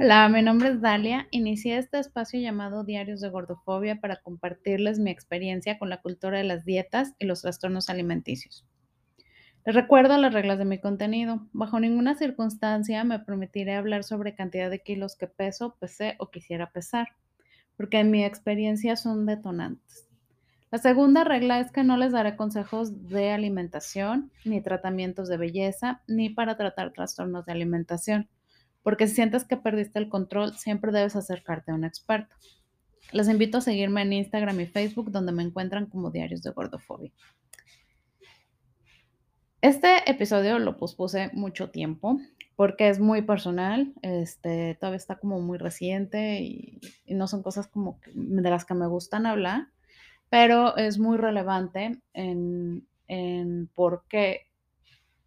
Hola, mi nombre es Dalia. Inicié este espacio llamado Diarios de Gordofobia para compartirles mi experiencia con la cultura de las dietas y los trastornos alimenticios. Les recuerdo las reglas de mi contenido. Bajo ninguna circunstancia me permitiré hablar sobre cantidad de kilos que peso, pesé o quisiera pesar, porque en mi experiencia son detonantes. La segunda regla es que no les daré consejos de alimentación, ni tratamientos de belleza, ni para tratar trastornos de alimentación porque si sientes que perdiste el control, siempre debes acercarte a un experto. Les invito a seguirme en Instagram y Facebook, donde me encuentran como Diarios de Gordofobia. Este episodio lo pospuse mucho tiempo porque es muy personal, este, todavía está como muy reciente y, no son cosas como de las que me gustan hablar, pero es muy relevante en, en por qué,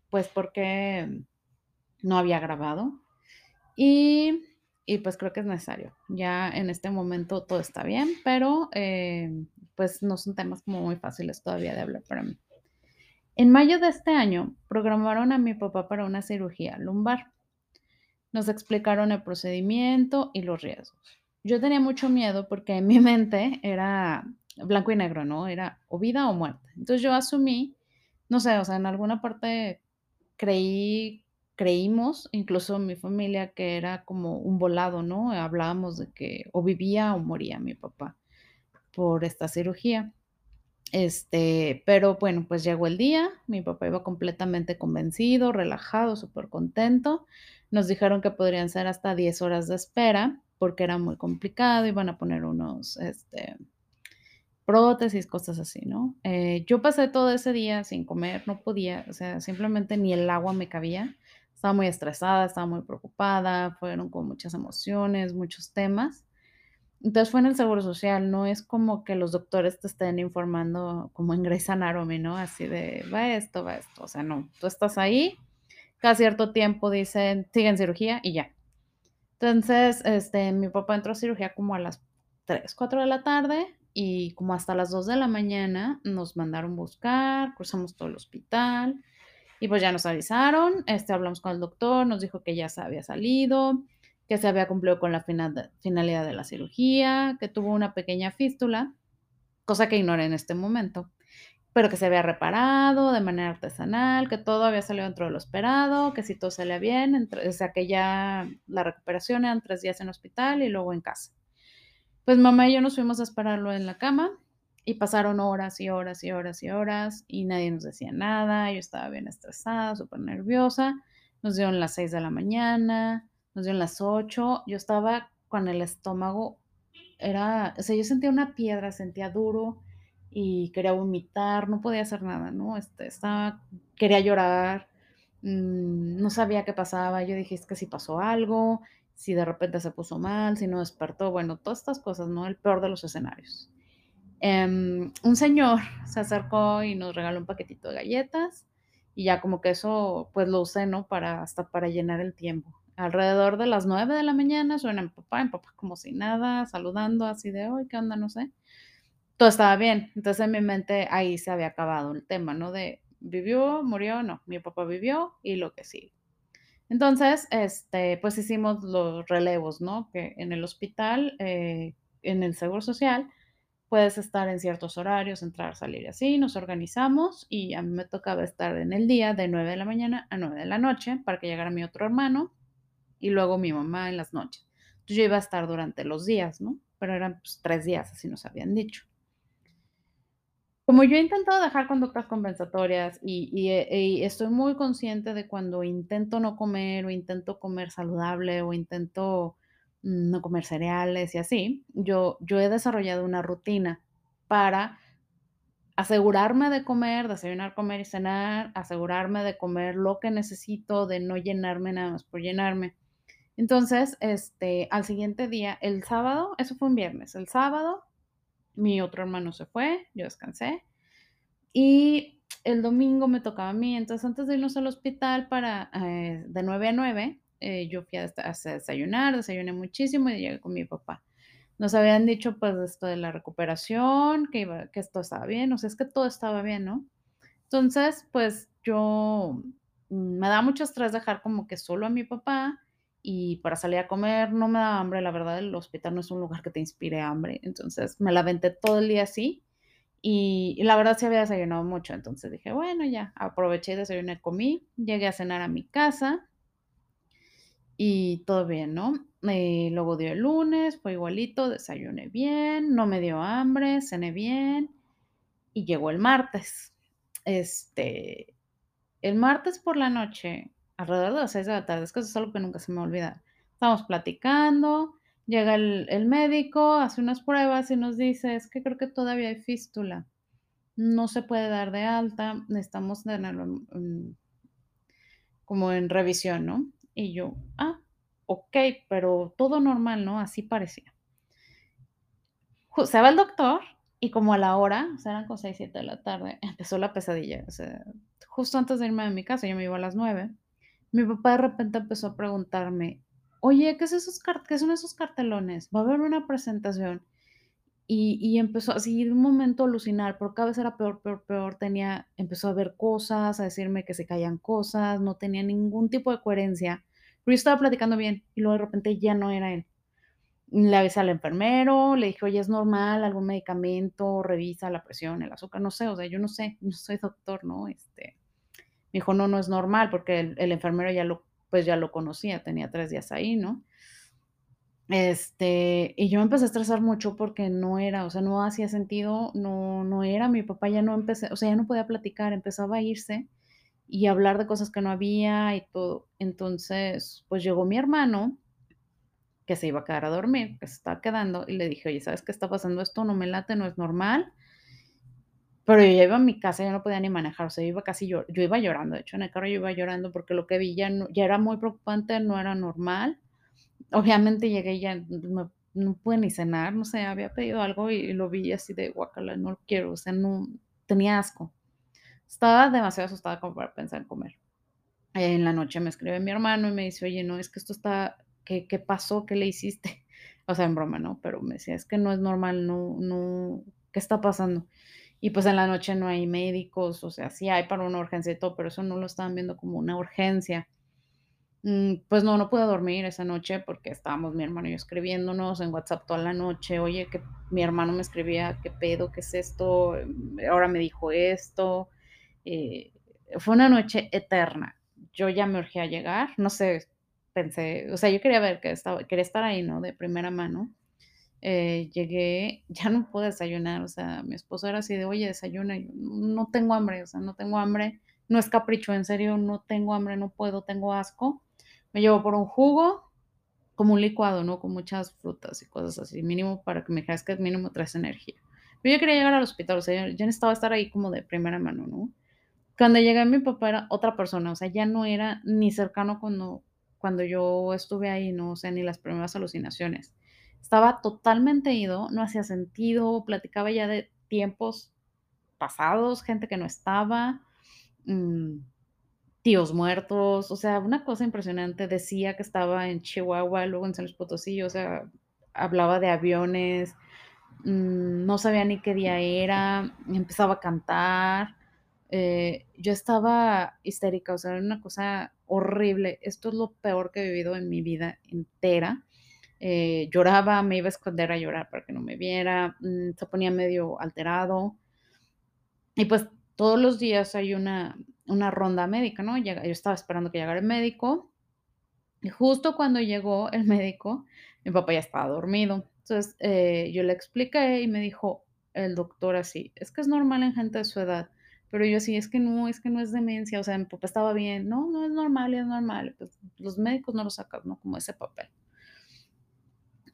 pues porque no había grabado Y, y pues creo que es necesario. Ya en este momento todo está bien, pero eh, pues no son temas como muy fáciles todavía de hablar para mí. En mayo de este año programaron a mi papá para una cirugía lumbar. Nos explicaron el procedimiento y los riesgos. Yo tenía mucho miedo porque en mi mente era blanco y negro, ¿no? Era o vida o muerte. Entonces yo asumí, no sé, o sea, en alguna parte creí creímos, incluso mi familia, que era como un volado, ¿no? Hablábamos de que o vivía o moría mi papá por esta cirugía. Este, pero bueno, pues llegó el día, mi papá iba completamente convencido, relajado, súper contento. Nos dijeron que podrían ser hasta 10 horas de espera, porque era muy complicado, iban a poner unos, este, prótesis, cosas así, ¿no? Eh, yo pasé todo ese día sin comer, no podía, o sea, simplemente ni el agua me cabía. Estaba muy estresada, estaba muy preocupada, fueron con muchas emociones, muchos temas. Entonces fue en el Seguro Social, no es como que los doctores te estén informando como en Grey's Anatomy, ¿no? Así de, va esto, va esto, o sea, no, tú estás ahí, cada cierto tiempo dicen, sigue en cirugía y ya. Entonces, este, mi papá entró a cirugía como a las 3, 4 de la tarde y como hasta las 2 de la mañana nos mandaron buscar, cruzamos todo el hospital y pues ya nos avisaron, este, hablamos con el doctor, nos dijo que ya se había salido, que se había cumplido con la final- finalidad de la cirugía, que tuvo una pequeña fístula, cosa que ignoré en este momento, pero que se había reparado de manera artesanal, que todo había salido dentro de lo esperado, que si todo salía bien, entre- o sea que ya la recuperación eran tres días en hospital y luego en casa. Pues mamá y yo nos fuimos a esperarlo en la cama y pasaron horas y horas y horas y horas y nadie nos decía nada. Yo estaba bien estresada, súper nerviosa. Nos dieron las 6 de la mañana, nos dieron las 8. Yo estaba con el estómago, era, o sea, yo sentía una piedra, sentía duro y quería vomitar, no podía hacer nada, ¿no? Este, estaba, quería llorar, mm, no sabía qué pasaba. Yo dije, es que si pasó algo, si de repente se puso mal, si no despertó, bueno, todas estas cosas, ¿no? El peor de los escenarios. Em, un señor se acercó y nos regaló un paquetito de galletas y ya como que eso pues lo usé, ¿no? Para hasta para llenar el tiempo. Alrededor de las 9 de la mañana suena mi papá, mi papá como si nada, saludando así de, "Ay, ¿qué onda?", no sé. Todo estaba bien. Entonces, en mi mente ahí se había acabado el tema, ¿no? De vivió, murió, no, mi papá vivió y lo que sigue. Entonces, este, pues hicimos los relevos, ¿no? Que en el hospital, eh, en el Seguro Social, puedes estar en ciertos horarios, entrar, salir así, nos organizamos y a mí me tocaba estar en el día de 9 de la mañana a 9 de la noche para que llegara mi otro hermano y luego mi mamá en las noches. Entonces yo iba a estar durante los días, ¿no? Pero eran pues, tres días, así nos habían dicho. Como yo he intentado dejar conductas compensatorias eh, y estoy muy consciente de cuando intento no comer, o intento comer saludable, o intento, no comer cereales y así, yo yo he desarrollado una rutina para asegurarme de comer, desayunar, comer y cenar, asegurarme de comer lo que necesito, de no llenarme nada más por llenarme. Entonces, este, al siguiente día, el sábado, eso fue un viernes, el sábado, mi otro hermano se fue, yo descansé, y el domingo me tocaba a mí, entonces antes de irnos al hospital para, eh, de 9 a 9, eh, yo fui a, des- a desayunar, desayuné muchísimo y llegué con mi papá. Nos habían dicho pues esto de la recuperación, que, iba, que esto estaba bien, o sea, es que todo estaba bien, ¿no? Entonces, pues yo mm, me da mucho estrés dejar como que solo a mi papá y para salir a comer no me daba hambre, la verdad, el hospital no es un lugar que te inspire hambre, entonces me la aventé todo el día así, y y la verdad sí había desayunado mucho, entonces dije: "Bueno, ya", aproveché y desayuné, comí, llegué a cenar a mi casa y todo bien, ¿no? Eh, luego dio el lunes, fue igualito, desayuné bien, no me dio hambre, cené bien, y llegó el martes. Este, el martes por la noche, alrededor de las 6 de la tarde, es que eso es algo que nunca se me va a olvidar. Estábamos platicando, llega el el médico, hace unas pruebas y nos dice: "Es que creo que todavía hay fístula, no se puede dar de alta, necesitamos como en revisión", ¿no? Y yo: "Ah, okey", pero todo normal, ¿no? Así parecía. Se va el doctor y como a la hora, o sea, eran como 6, 7 de la tarde, empezó la pesadilla, o sea, justo antes de irme de mi casa, yo me iba a las 9, mi papá de repente empezó a preguntarme: "Oye, ¿qué es esos qué son esos cartelones? Va a haber una presentación". Y empezó así de un momento a alucinar, pero cada vez era peor, peor, peor, tenía empezó a ver cosas, a decirme que se caían cosas, no tenía ningún tipo de coherencia, pero yo estaba platicando bien, y luego de repente ya no era él. Le avisé al enfermero, le dije: "Oye, ¿es normal algún medicamento? Revisa la presión, el azúcar", no sé, o sea, yo no sé, no soy doctor, ¿no? Este, me dijo: "No, no es normal", porque el el enfermero ya lo pues, ya lo conocía, tenía 3 días ahí, ¿no? Este, y yo me empecé a estresar mucho porque no era, o sea, no hacía sentido, no no era, mi papá ya no empecé o sea, ya no podía platicar, empezaba a irse y hablar de cosas que no había y todo. Entonces, pues, llegó mi hermano que se iba a quedar a dormir, que se estaba quedando, y le dije: "Oye, ¿sabes qué está pasando? Esto no me late, no es normal". Pero yo ya iba a mi casa, ya no podía ni manejar, o sea, yo iba casi yo iba llorando, de hecho, en el carro yo iba llorando porque lo que vi ya ya era muy preocupante, no era normal. Obviamente llegué ya no no pude ni cenar, no sé, había pedido algo y lo vi así de guácala, no lo quiero, o sea, no tenía asco. Estaba demasiado asustada como para pensar en comer. En la noche me escribe mi hermano y me dice: "Oye, no, es que esto está, ¿qué qué pasó? ¿Qué le hiciste?". O sea, en broma, ¿no? Pero me decía: "Es que no es normal, no no, ¿qué está pasando?". Y, pues, en la noche no hay médicos, o sea, sí hay para una urgencia y todo, pero eso no lo estaban viendo como una urgencia. Mm, pues no, no pude dormir esa noche porque estábamos mi hermano y yo escribiéndonos en WhatsApp toda la noche. Oye, que mi hermano me escribía: "¿Qué pedo? ¿Qué es esto? Mm, ahora me dijo esto". Eh, fue una noche eterna. Yo ya me urgía llegar, no sé, pensé, o sea, yo quería ver que estaba quería estar ahí, ¿no? De primera mano. Eh, llegué, ya no pude desayunar, o sea, mi esposo era así de: "Oye, desayuna", yo: "No tengo hambre, o sea, no tengo hambre, no es capricho, en serio, no tengo hambre, no puedo, tengo asco". Me llevó por un jugo, como un licuado, ¿no? Con muchas frutas y cosas así, mínimo para que me que mínimo traes energía. Pero yo quería llegar al hospital, o sea, yo yo necesitaba estar ahí como de primera mano, ¿no? Cuando llegué, mi papá era otra persona, o sea, ya no era ni cercano cuando cuando yo estuve ahí, ¿no? O ni las primeras alucinaciones. Estaba totalmente ido, no hacía sentido, platicaba ya de tiempos pasados, gente que no estaba, mm, tíos muertos, o sea, una cosa impresionante. Decía que estaba en Chihuahua, luego en San Luis Potosí, o sea, hablaba de aviones, mm, no sabía ni qué día era, empezaba a cantar, eh, yo estaba histérica, o sea, era una cosa horrible. Esto es lo peor que he vivido en mi vida entera. Eh, lloraba, me iba a esconder a llorar para que no me viera, mm, se ponía medio alterado. Y, pues, todos los días hay una una ronda médica, ¿no? Llega yo estaba esperando que llegara el médico, y justo cuando llegó el médico, mi papá ya estaba dormido. Entonces, eh, yo le expliqué y me dijo el doctor así: "Es que es normal en gente de su edad", pero yo así: "Es que no, es que no es demencia", o sea, mi papá estaba bien. "No, no, es normal, es normal", pues, los médicos no lo sacan, ¿no? Como ese papel.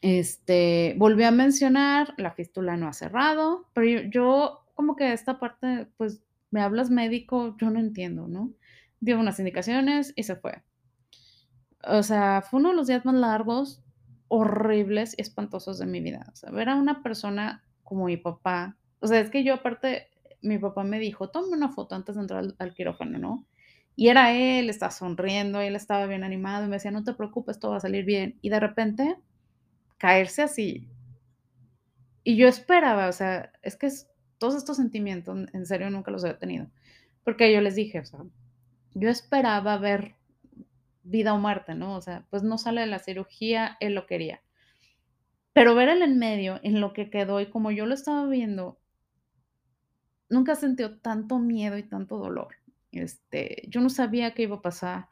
Este, volvió a mencionar, la fístula no ha cerrado, pero yo yo como que esta parte, pues, me hablas médico, yo no entiendo, ¿no? Dio unas indicaciones y se fue. O sea, fue uno de los días más largos, horribles y espantosos de mi vida. O sea, ver a una persona como mi papá, o sea, es que yo aparte, mi papá me dijo: "Toma una foto antes de entrar al al quirófano", ¿no? Y era él, estaba sonriendo, él estaba bien animado y me decía: "No te preocupes, todo va a salir bien". Y de repente, caerse así. Y yo esperaba, o sea, es que es todos estos sentimientos, en serio, nunca los había tenido, porque yo les dije, o sea, yo esperaba ver vida o muerte, ¿no? O sea, pues no sale de la cirugía, él lo quería. Pero ver el en medio, en lo que quedó y como yo lo estaba viendo nunca sentió tanto miedo y tanto dolor. Este, yo no sabía qué iba a pasar.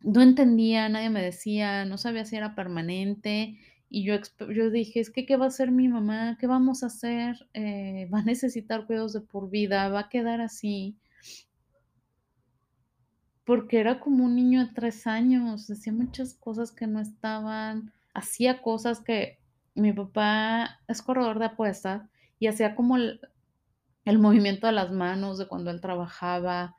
No entendía, nadie me decía, no sabía si era permanente. Y yo, yo dije, es que, ¿qué va a hacer mi mamá? ¿Qué vamos a hacer? Eh, va a necesitar cuidados de por vida, va a quedar así. Porque era como un niño de tres años, hacía muchas cosas que no estaban, hacía cosas que mi papá es corredor de apuestas y hacía como el, movimiento de las manos de cuando él trabajaba.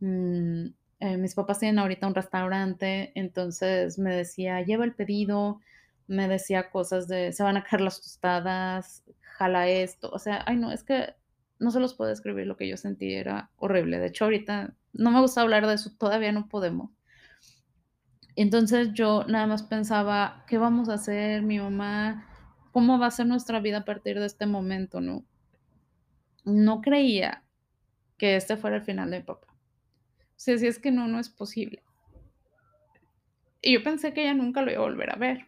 Mm, eh, mis papás tienen ahorita un restaurante, entonces me decía, lleva el pedido, me decía cosas de, se van a caer las tostadas, jala esto, o sea, ay no, es que no se los puedo describir lo que yo sentí, era horrible. De hecho, ahorita no me gusta hablar de eso, todavía no podemos. Entonces yo nada más pensaba, ¿qué vamos a hacer, mi mamá? ¿Cómo va a ser nuestra vida a partir de este momento, no? No creía que este fuera el final de mi papá. O sea, si es que no, no es posible. Y yo pensé que ella nunca lo iba a volver a ver.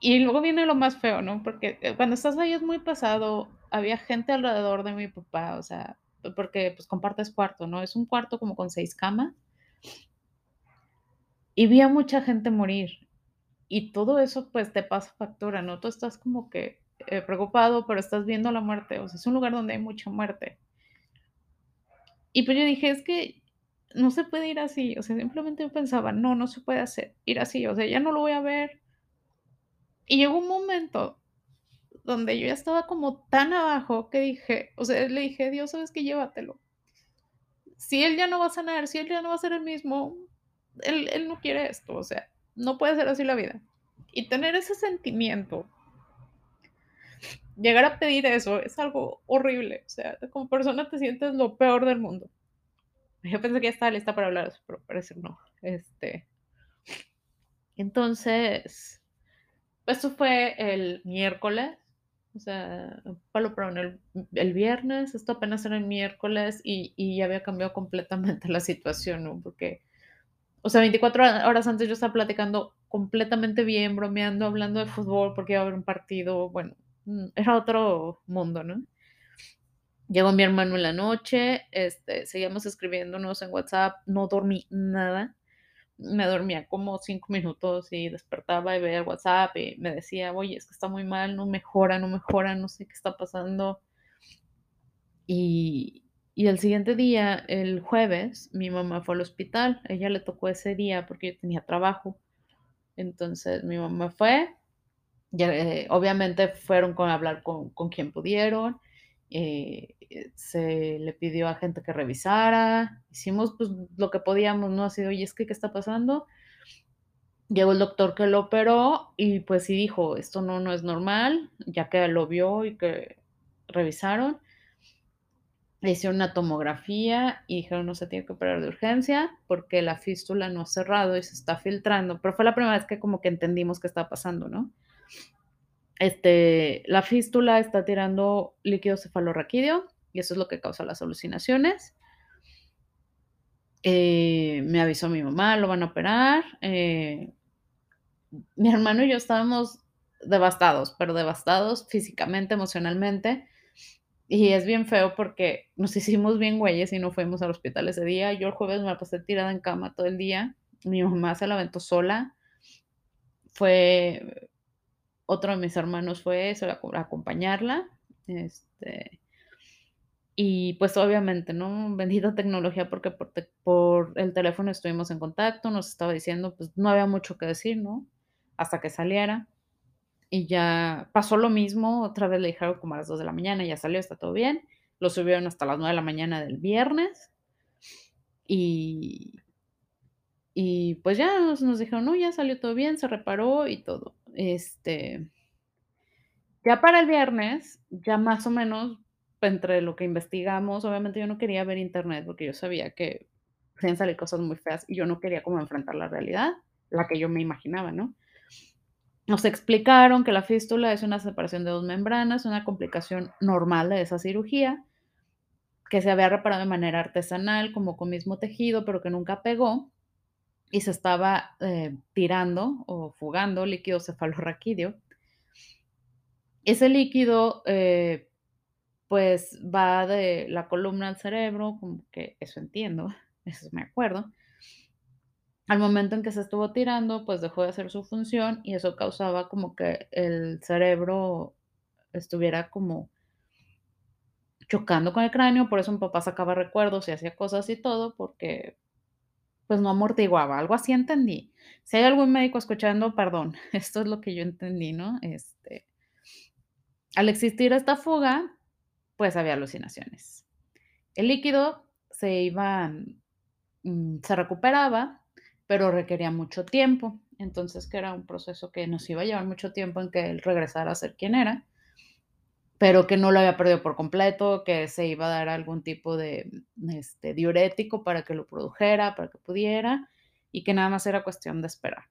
Y luego viene lo más feo, ¿no? Porque eh, cuando estás ahí es muy pesado. Había gente alrededor de mi papá, o sea, porque pues compartes cuarto, ¿no? Es un cuarto como con seis camas. Y vi a mucha gente morir. Y todo eso pues te pasa factura, ¿no? Tú estás como que eh, preocupado, pero estás viendo la muerte. O sea, es un lugar donde hay mucha muerte. Y pues yo dije, es que no se puede ir así. O sea, simplemente yo pensaba, no, no se puede hacer, ir así. O sea, ya no lo voy a ver. Y llegó un momento donde yo ya estaba como tan abajo que dije, o sea, le dije, Dios, sabes que llévatelo. Si él ya no va a sanar, si él ya no va a ser el mismo, él, él no quiere esto, o sea, no puede ser así la vida. Y tener ese sentimiento, llegar a pedir eso, es algo horrible, o sea, como persona te sientes lo peor del mundo. Yo pensé que ya estaba lista para hablar pero parece no. Este. Entonces, eso fue el miércoles. O sea, el, el, viernes, esto apenas era el miércoles y, y, ya había cambiado completamente la situación, ¿no? Porque, o sea, 24 horas antes yo estaba platicando completamente bien, bromeando, hablando de fútbol porque iba a haber un partido, bueno, mm, era otro mundo, ¿no? Llegó mi hermano en la noche, este, seguíamos escribiéndonos en WhatsApp, no dormí nada me dormía como cinco minutos y despertaba y veía WhatsApp y me decía, oye, es que está muy mal, no mejora, no mejora, no sé qué está pasando. Y, y el siguiente día, el jueves, mi mamá fue al hospital. Ella le tocó ese día porque yo tenía trabajo. Entonces mi mamá fue. Eh, obviamente fueron con hablar con, con quien pudieron. Eh, se le pidió a gente que revisara, hicimos pues lo que podíamos, ¿no? Así, oye, es que, ¿qué está pasando? Llegó el doctor que lo operó y pues sí dijo, esto no, no es normal, ya que lo vio y que revisaron. Le hicieron una tomografía y dijeron no se tiene que operar de urgencia porque la fístula no ha cerrado y se está filtrando. Pero fue la primera vez que como que entendimos qué estaba pasando, ¿no? Este, la fístula está tirando líquido cefalorraquídeo y eso es lo que causa las alucinaciones. Eh, me avisó mi mamá, lo van a operar. Eh, mi hermano y yo estábamos devastados, pero devastados físicamente, emocionalmente. Y es bien feo porque nos hicimos bien güeyes y no fuimos al hospital ese día. Yo el jueves me la pasé tirada en cama todo el día. Mi mamá se la aventó sola. Fue otro de mis hermanos fue eso, acompañarla. Este, y pues obviamente, ¿no? Bendita tecnología porque por, por, el teléfono estuvimos en contacto, nos estaba diciendo, pues no había mucho que decir, ¿no? Hasta que saliera. Y ya pasó lo mismo, otra vez le dijeron como a las 2 de la mañana, ya salió, está todo bien. Lo subieron hasta las 9 de la mañana del viernes. Y, y pues ya nos, nos dijeron, no, ya salió todo bien, se reparó y todo. Este, ya para el viernes, ya más o menos entre lo que investigamos, obviamente yo no quería ver internet porque yo sabía que podían salir cosas muy feas y yo no quería como enfrentar la realidad, la que yo me imaginaba, ¿no? Nos explicaron que la fístula es una separación de dos membranas, una complicación normal de esa cirugía, que se había reparado de manera artesanal, como con mismo tejido, pero que nunca pegó, y se estaba, eh, tirando o fugando líquido cefalorraquídeo. Ese líquido, eh, pues, va de la columna al cerebro, como que eso entiendo, eso me acuerdo. Al momento en que se estuvo tirando, pues, dejó de hacer su función y eso causaba como que el cerebro estuviera como chocando con el cráneo, por eso mi papá sacaba recuerdos y hacía cosas y todo, porque, pues, no amortiguaba, algo así entendí. Si hay algún médico escuchando, perdón, esto es lo que yo entendí, ¿no? Este, al existir esta fuga, pues, había alucinaciones. El líquido se iba, mm, se recuperaba, pero requería mucho tiempo. Entonces, que era un proceso que nos iba a llevar mucho tiempo en que él regresara a ser quien era, pero que no lo había perdido por completo, que se iba a dar algún tipo de, este, diurético para que lo produjera, para que pudiera, y que nada más era cuestión de esperar.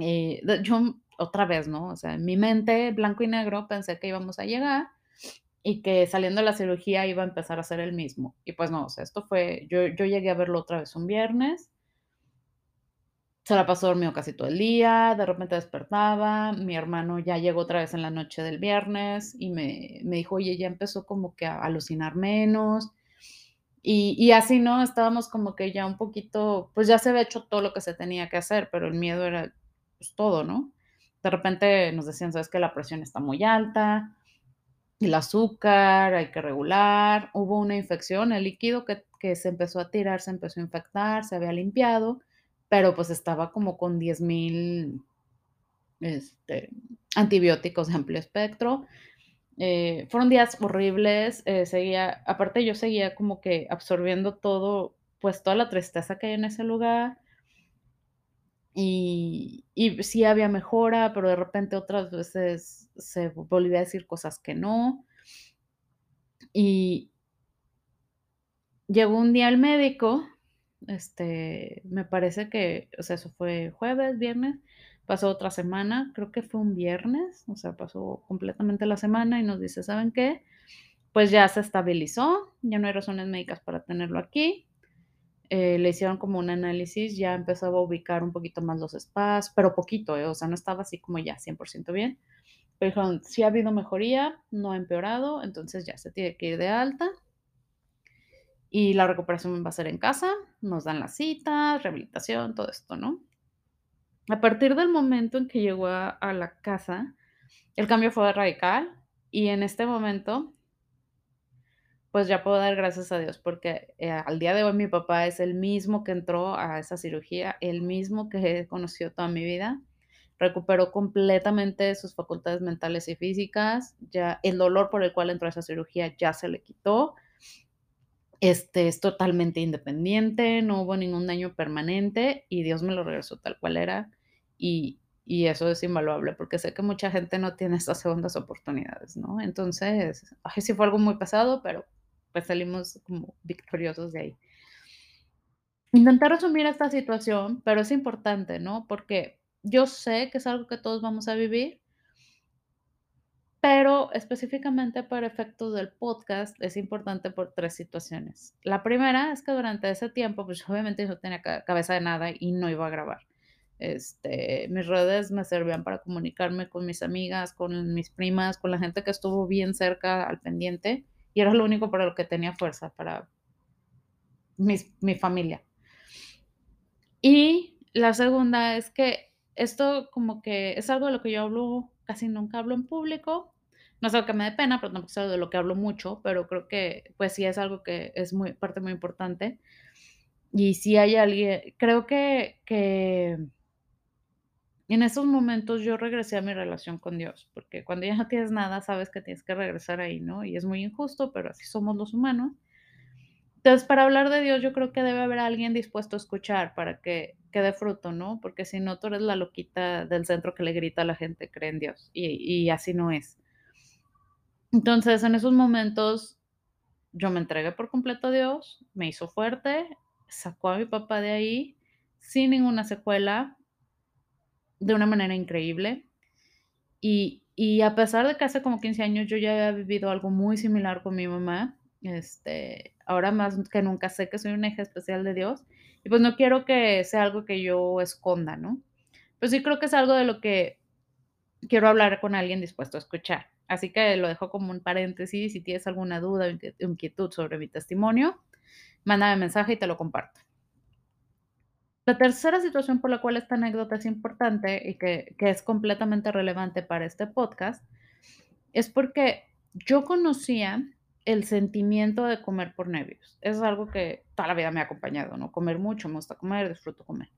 Eh, yo, otra vez, ¿no? O sea, en mi mente, blanco y negro, pensé que íbamos a llegar y que saliendo de la cirugía iba a empezar a ser el mismo. Y pues no, o sea, esto fue, yo, yo llegué a verlo otra vez un viernes se la pasó dormido casi todo el día, de repente despertaba, mi hermano ya llegó otra vez en la noche del viernes y me me dijo: "Oye, ya empezó como que a alucinar menos", y y así, ¿no? Estábamos como que ya un poquito, pues, ya se había hecho todo lo que se tenía que hacer, pero el miedo era, pues, todo, ¿no? De repente nos decían: "¿Sabes qué? La presión está muy alta, el azúcar hay que regular". Hubo una infección, el líquido que que se empezó a tirar se empezó a infectar, se había limpiado, pero, pues, estaba como con 10,000, este, antibióticos de amplio espectro. Eh, fueron días horribles, eh, seguía aparte yo seguía como que absorbiendo todo, pues, toda la tristeza que hay en ese lugar. Y y sí había mejora, pero de repente otras veces se volvía a decir cosas que no. Y llegó un día el médico este, me parece que, o sea, eso fue jueves, viernes, pasó otra semana, creo que fue un viernes, o sea, pasó completamente la semana y nos dice: "¿Saben qué? Pues ya se estabilizó, ya no hay razones médicas para tenerlo aquí". Eh, le hicieron como un análisis, ya empezaba a ubicar un poquito más los espacios, pero poquito, ¿eh? O sea, no estaba así como ya 100% bien. Pero dijeron: "Sí ha habido mejoría, no ha empeorado, entonces ya se tiene que ir de alta". Y la recuperación va a ser en casa, nos dan las citas, rehabilitación, todo esto, ¿no? A partir del momento en que llegó a la casa, el cambio fue radical, y en este momento pues ya puedo dar gracias a Dios, porque, eh, al día de hoy mi papá es el mismo que entró a esa cirugía, el mismo que he conocido toda mi vida. Recuperó completamente sus facultades mentales y físicas, ya el dolor por el cual entró a esa cirugía ya se le quitó. Este, es totalmente independiente, no hubo ningún daño permanente y Dios me lo regresó tal cual era, y y eso es invaluable, porque sé que mucha gente no tiene estas segundas oportunidades, ¿no? Entonces, ay, sí fue algo muy pesado, pero, pues, salimos como victoriosos de ahí. Intenté resumir esta situación, pero es importante, ¿no? Porque yo sé que es algo que todos vamos a vivir pero específicamente para efectos del podcast es importante por 3 situaciones. La primera es que durante ese tiempo, pues, obviamente yo tenía ca cabeza de nada y no iba a grabar. Este, mis redes me servían para comunicarme con mis amigas, con mis primas, con la gente que estuvo bien cerca al pendiente, y era lo único para lo que tenía fuerza, para mis mi familia. Y la segunda es que esto como que es algo de lo que yo hablo casi nunca hablo en público. No es algo que me dé pena, pero tampoco es algo de lo que hablo mucho, pero creo que, pues, sí es algo que es muy parte muy importante. Y si hay alguien creo que que en esos momentos yo regresé a mi relación con Dios, porque cuando ya no tienes nada, sabes que tienes que regresar ahí, ¿no? Y es muy injusto, pero así somos los humanos. Entonces, para hablar de Dios, yo creo que debe haber alguien dispuesto a escuchar para que que dé fruto, ¿no? Porque si no, tú eres la loquita del centro que le grita a la gente: "Cree en Dios", y y así no es. Entonces, en esos momentos, yo me entregué por completo a Dios, me hizo fuerte, sacó a mi papá de ahí sin ninguna secuela de una manera increíble. Y y a pesar de que hace como 15 años yo ya había vivido algo muy similar con mi mamá, Este, ahora más que nunca sé que soy una hija especial de Dios y, pues, no quiero que sea algo que yo esconda, ¿no? Pues sí creo que es algo de lo que quiero hablar con alguien dispuesto a escuchar. Así que lo dejo como un paréntesis, si tienes alguna duda o inquietud sobre mi testimonio, mándame mensaje y te lo comparto. La tercera situación por la cual esta anécdota es importante y que, que es completamente relevante para este podcast es porque yo conocía el sentimiento de comer por nervios. Es algo que toda la vida me ha acompañado, ¿no? Comer mucho, me gusta comer, disfruto comer.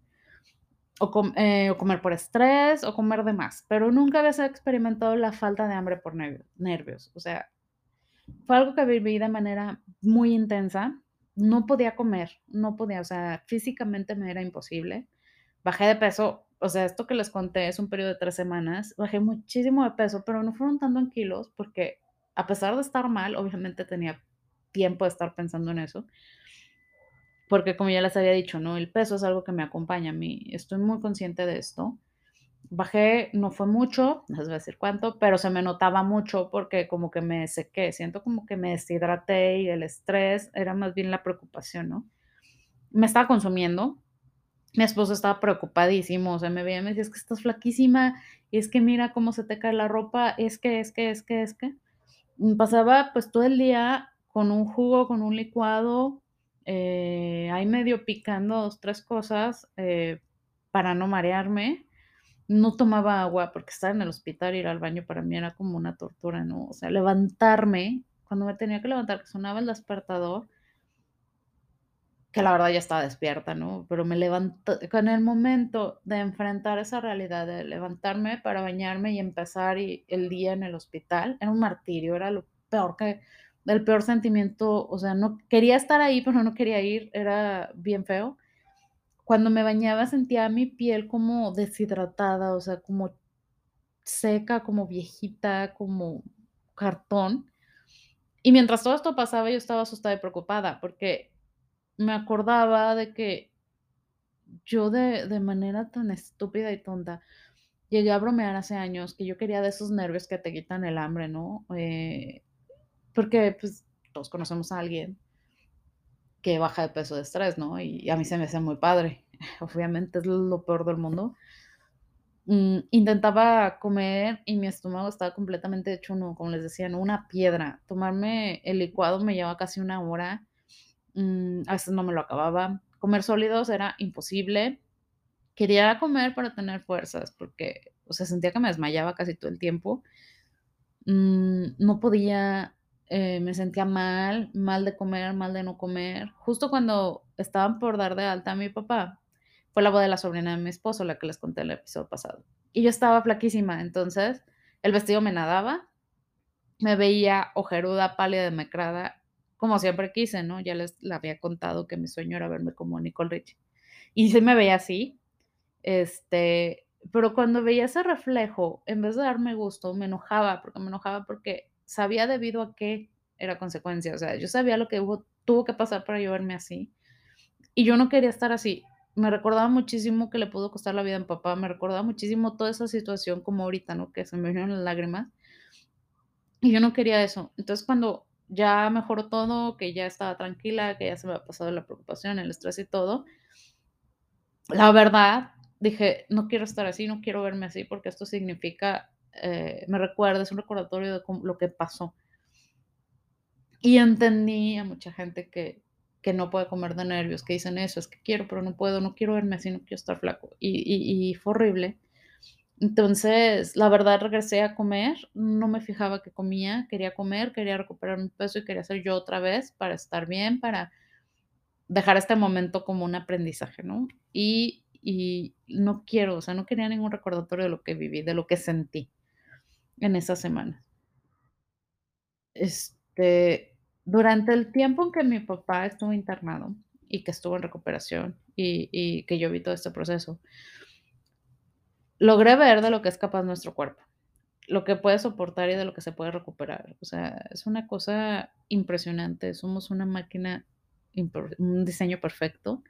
O, eh, o comer por estrés o comer de más, pero nunca había experimentado la falta de hambre por nervios, nervios. O sea, fue algo que viví de manera muy intensa. No podía comer, no podía, o sea, físicamente me era imposible. Bajé de peso, o sea, esto que les conté es un periodo de tres semanas, bajé muchísimo de peso, pero no fueron tanto en kilos porque a pesar de estar mal, obviamente tenía tiempo de estar pensando en eso. Porque como ya les había dicho, ¿no? El peso es algo que me acompaña a mí. Estoy muy consciente de esto. Bajé, no fue mucho, no les voy a decir cuánto, pero se me notaba mucho porque como que me sequé, siento como que me deshidraté y el estrés era más bien la preocupación, ¿no? Me estaba consumiendo, mi esposo estaba preocupadísimo, o sea, me veía y me decía, es que estás flaquísima, y es que mira cómo se te cae la ropa, es que, es que, es que, es que. Pasaba pues todo el día con un jugo, con un licuado, eh, ahí medio picando dos, tres cosas eh, para no marearme. No tomaba agua porque estar en el hospital, ir al baño para mí era como una tortura, ¿no? O sea, levantarme, cuando me tenía que levantar, que sonaba el despertador, que la verdad ya estaba despierta, ¿no? Pero me levanto, con el momento de enfrentar esa realidad, de levantarme para bañarme y empezar el día en el hospital, era un martirio, era lo peor que, el peor sentimiento, o sea, no quería estar ahí, pero no quería ir, era bien feo. Cuando me bañaba sentía mi piel como deshidratada, o sea, como seca, como viejita, como cartón. Y mientras todo esto pasaba, yo estaba asustada y preocupada porque me acordaba de que yo de, de manera tan estúpida y tonta llegué a bromear hace años que yo quería de esos nervios que te quitan el hambre, ¿no? Eh, porque pues todos conocemos a alguien que baja de peso de estrés, ¿no? Y, a mí se me hace muy padre. Obviamente es lo peor del mundo. Mm, intentaba comer y mi estómago estaba completamente hecho, no, como les decía, una piedra. Tomarme el licuado me llevaba casi una hora. Mm, a veces no me lo acababa. Comer sólidos era imposible. Quería comer para tener fuerzas porque, o sea, sentía que me desmayaba casi todo el tiempo. Mm, no podía eh, me sentía mal, mal de comer, mal de no comer. Justo cuando estaban por dar de alta a mi papá, fue la boda de la sobrina de mi esposo, la que les conté el episodio pasado. Y yo estaba flaquísima, entonces el vestido me nadaba, me veía ojeruda, pálida, demacrada, como siempre quise, ¿no? Ya les había contado que mi sueño era verme como Nicole Richie. Y sí me veía así, este, pero cuando veía ese reflejo, en vez de darme gusto, me enojaba, porque me enojaba porque sabía debido a qué era consecuencia, o sea, yo sabía lo que hubo, tuvo que pasar para llevarme así. Y yo no quería estar así. Me recordaba muchísimo que le pudo costar la vida a mi papá, me recordaba muchísimo toda esa situación como ahorita, ¿no? Que se me vinieron las lágrimas. Y yo no quería eso. Entonces cuando ya mejoró todo, que ya estaba tranquila, que ya se me ha pasado la preocupación, el estrés y todo, la verdad, dije, no quiero estar así, no quiero verme así, porque esto significa eh, me recuerda, es un recordatorio de lo que pasó. Y entendí a mucha gente que, que no puede comer de nervios, que dicen eso, es que quiero, pero no puedo, no quiero verme así, no quiero estar flaco. Y, y, fue horrible. Entonces, la verdad, regresé a comer, no me fijaba que comía, quería comer, quería recuperar un peso y quería ser yo otra vez para estar bien, para dejar este momento como un aprendizaje, ¿no? Y, y no quiero, o sea, no quería ningún recordatorio de lo que viví, de lo que sentí en esa semana. Este, durante el tiempo en que mi papá estuvo internado y que estuvo en recuperación y, y que yo vi todo este proceso, logré ver de lo que es capaz nuestro cuerpo, lo que puede soportar y de lo que se puede recuperar. O sea, es una cosa impresionante. Somos una máquina, un diseño perfecto.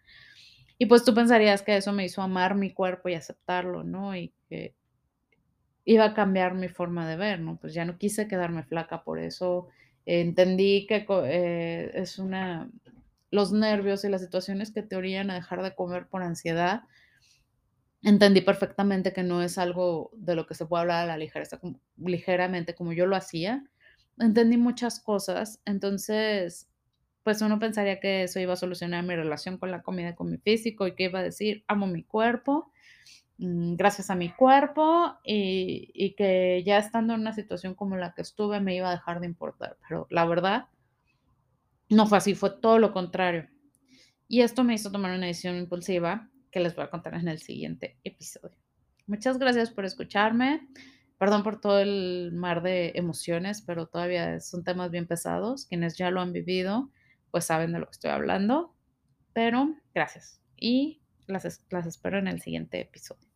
Y pues tú pensarías que eso me hizo amar mi cuerpo y aceptarlo, ¿no? Y que iba a cambiar mi forma de ver, ¿no? Pues ya no quise quedarme flaca por eso, Entendí que eh, es una los nervios y las situaciones que te orillan a dejar de comer por ansiedad. Entendí perfectamente que no es algo de lo que se puede hablar a la ligereza como ligeramente como yo lo hacía. Entendí muchas cosas, entonces, pues, uno pensaría que eso iba a solucionar mi relación con la comida, con mi físico, y que iba a decir: "Amo mi cuerpo, mm, gracias a mi cuerpo", y y que ya estando en una situación como la que estuve, me iba a dejar de importar, pero la verdad no fue así, fue todo lo contrario. Y esto me hizo tomar una decisión impulsiva que les voy a contar en el siguiente episodio. Muchas gracias por escucharme. Perdón por todo el mar de emociones, pero todavía son temas bien pesados. Quienes ya lo han vivido, pues saben de lo que estoy hablando, pero gracias, y las las espero en el siguiente episodio.